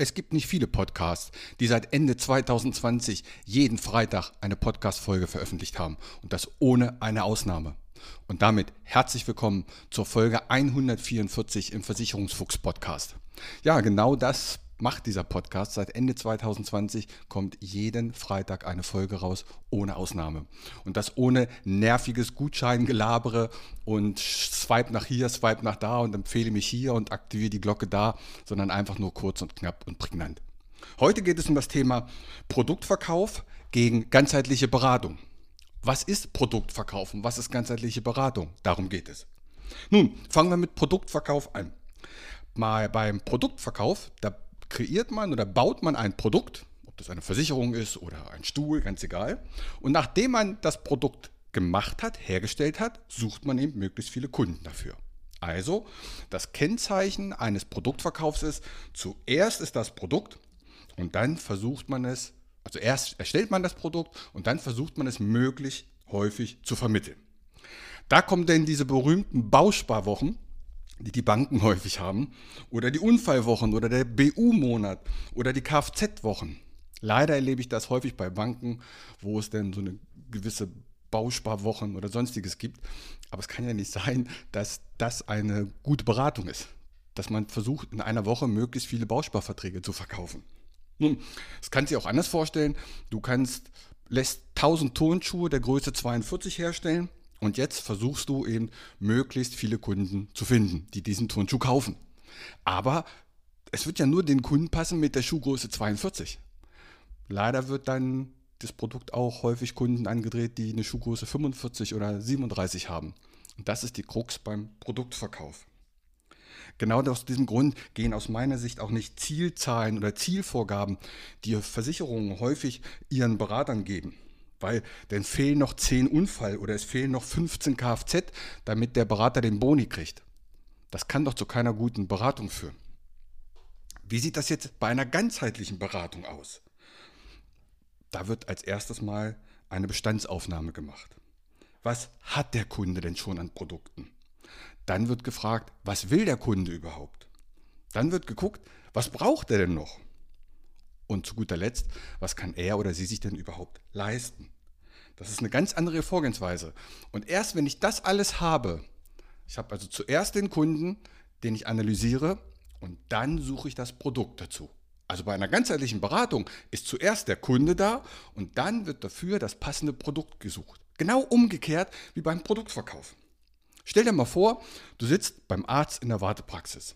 Es gibt nicht viele Podcasts, die seit Ende 2020 jeden Freitag eine Podcast-Folge veröffentlicht haben. Und das ohne eine Ausnahme. Und damit herzlich willkommen zur Folge 144 im Versicherungsfuchs-Podcast. Ja, genau das macht dieser Podcast. Seit Ende 2020 kommt jeden Freitag eine Folge raus, ohne Ausnahme. Und das ohne nerviges Gutscheingelabere und swipe nach hier, swipe nach da und empfehle mich hier und aktiviere die Glocke da, sondern einfach nur kurz und knapp und prägnant. Heute geht es um das Thema Produktverkauf gegen ganzheitliche Beratung. Was ist Produktverkauf und was ist ganzheitliche Beratung? Darum geht es. Nun, fangen wir mit Produktverkauf an. Mal beim Produktverkauf, da kreiert man oder baut man ein Produkt, ob das eine Versicherung ist oder ein Stuhl, ganz egal. Und nachdem man das Produkt gemacht hat, hergestellt hat, sucht man eben möglichst viele Kunden dafür. Also, das Kennzeichen eines Produktverkaufs ist, zuerst ist das Produkt und dann versucht man es, also erst erstellt man das Produkt und dann versucht man es möglichst häufig zu vermitteln. Da kommen denn diese berühmten Bausparwochen, die die Banken häufig haben, oder die Unfallwochen oder der BU-Monat oder die Kfz-Wochen. Leider erlebe ich das häufig bei Banken, wo es denn so eine gewisse Bausparwochen oder sonstiges gibt. Aber es kann ja nicht sein, dass das eine gute Beratung ist. Dass man versucht, in einer Woche möglichst viele Bausparverträge zu verkaufen. Nun, das kannst du dir auch anders vorstellen. Du kannst, lässt 1000 Turnschuhe der Größe 42 herstellen und jetzt versuchst du eben möglichst viele Kunden zu finden, die diesen Turnschuh kaufen. Aber es wird ja nur den Kunden passen mit der Schuhgröße 42. Leider wird dann das Produkt auch häufig Kunden angedreht, die eine Schuhgröße 45 oder 37 haben. Und das ist die Krux beim Produktverkauf. Genau aus diesem Grund gehen aus meiner Sicht auch nicht Zielzahlen oder Zielvorgaben, die Versicherungen häufig ihren Beratern geben. Weil dann fehlen noch 10 Unfall oder es fehlen noch 15 Kfz, damit der Berater den Boni kriegt. Das kann doch zu keiner guten Beratung führen. Wie sieht das jetzt bei einer ganzheitlichen Beratung aus? Da wird als erstes mal eine Bestandsaufnahme gemacht. Was hat der Kunde denn schon an Produkten? Dann wird gefragt, was will der Kunde überhaupt? Dann wird geguckt, was braucht er denn noch? Und zu guter Letzt, was kann er oder sie sich denn überhaupt leisten? Das ist eine ganz andere Vorgehensweise. Und erst wenn ich das alles habe, ich habe also zuerst den Kunden, den ich analysiere, und dann suche ich das Produkt dazu. Also bei einer ganzheitlichen Beratung ist zuerst der Kunde da und dann wird dafür das passende Produkt gesucht. Genau umgekehrt wie beim Produktverkauf. Stell dir mal vor, du sitzt beim Arzt in der Wartepraxis,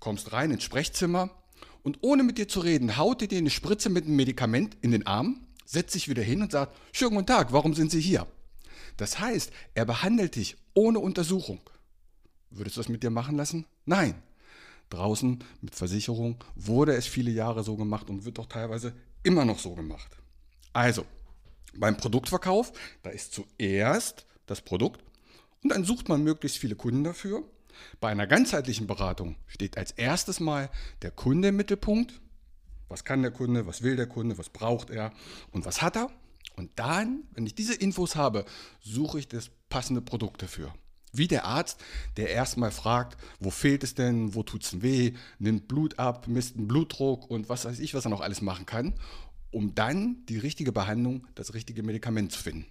kommst rein ins Sprechzimmer und ohne mit dir zu reden, haut er dir eine Spritze mit einem Medikament in den Arm, setzt sich wieder hin und sagt, schönen guten Tag, warum sind Sie hier? Das heißt, er behandelt dich ohne Untersuchung. Würdest du das mit dir machen lassen? Nein. Draußen mit Versicherung wurde es viele Jahre so gemacht und wird doch teilweise immer noch so gemacht. Also, beim Produktverkauf, da ist zuerst das Produkt und dann sucht man möglichst viele Kunden dafür bei einer ganzheitlichen Beratung steht als erstes mal der Kunde im Mittelpunkt. Was kann der Kunde, was will der Kunde, was braucht er und was hat er? Und dann, wenn ich diese Infos habe, suche ich das passende Produkt dafür. Wie der Arzt, der erstmal fragt, wo fehlt es denn, wo tut es weh, nimmt Blut ab, misst einen Blutdruck und was weiß ich, was er noch alles machen kann, um dann die richtige Behandlung, das richtige Medikament zu finden.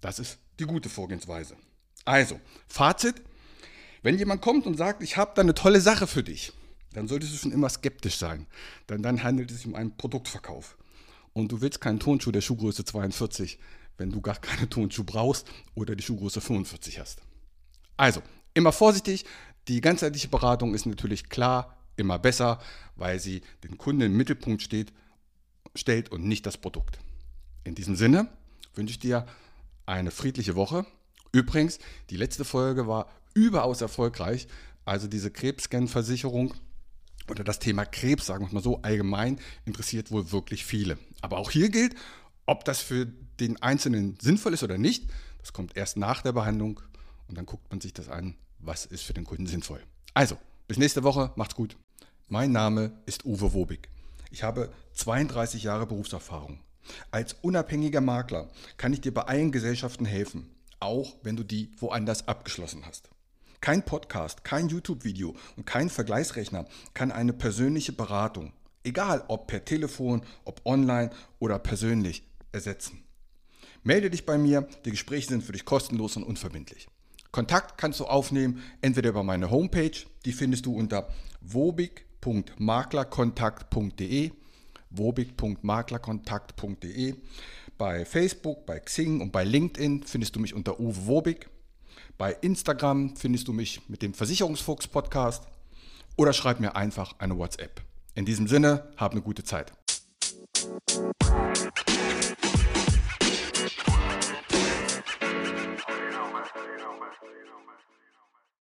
Das ist die gute Vorgehensweise. Also, Fazit, wenn jemand kommt und sagt, ich habe da eine tolle Sache für dich, dann solltest du schon immer skeptisch sein. Denn dann handelt es sich um einen Produktverkauf. Und du willst keinen Tonschuh der Schuhgröße 42, wenn du gar keine Tonschuh brauchst oder die Schuhgröße 45 hast. Also, immer vorsichtig. Die ganzheitliche Beratung ist natürlich klar immer besser, weil sie den Kunden im Mittelpunkt steht, stellt und nicht das Produkt. In diesem Sinne wünsche ich dir eine friedliche Woche. Übrigens, die letzte Folge war überaus erfolgreich. Also diese Krebsscan-Versicherung oder das Thema Krebs, sagen wir mal so allgemein, interessiert wohl wirklich viele. Aber auch hier gilt, ob das für den Einzelnen sinnvoll ist oder nicht, das kommt erst nach der Behandlung und dann guckt man sich das an, was ist für den Kunden sinnvoll. Also, bis nächste Woche, macht's gut. Mein Name ist Uwe Wobig. Ich habe 32 Jahre Berufserfahrung. Als unabhängiger Makler kann ich dir bei allen Gesellschaften helfen, auch wenn du die woanders abgeschlossen hast. Kein Podcast, kein YouTube-Video und kein Vergleichsrechner kann eine persönliche Beratung, egal ob per Telefon, ob online oder persönlich, ersetzen. Melde dich bei mir, die Gespräche sind für dich kostenlos und unverbindlich. Kontakt kannst du aufnehmen, entweder über meine Homepage, die findest du unter wobig.maklerkontakt.de, wobig.maklerkontakt.de, bei Facebook, bei Xing und bei LinkedIn findest du mich unter Uwe Wobig. Bei Instagram findest du mich mit dem Versicherungsfuchs Podcast oder schreib mir einfach eine WhatsApp. In diesem Sinne, hab eine gute Zeit.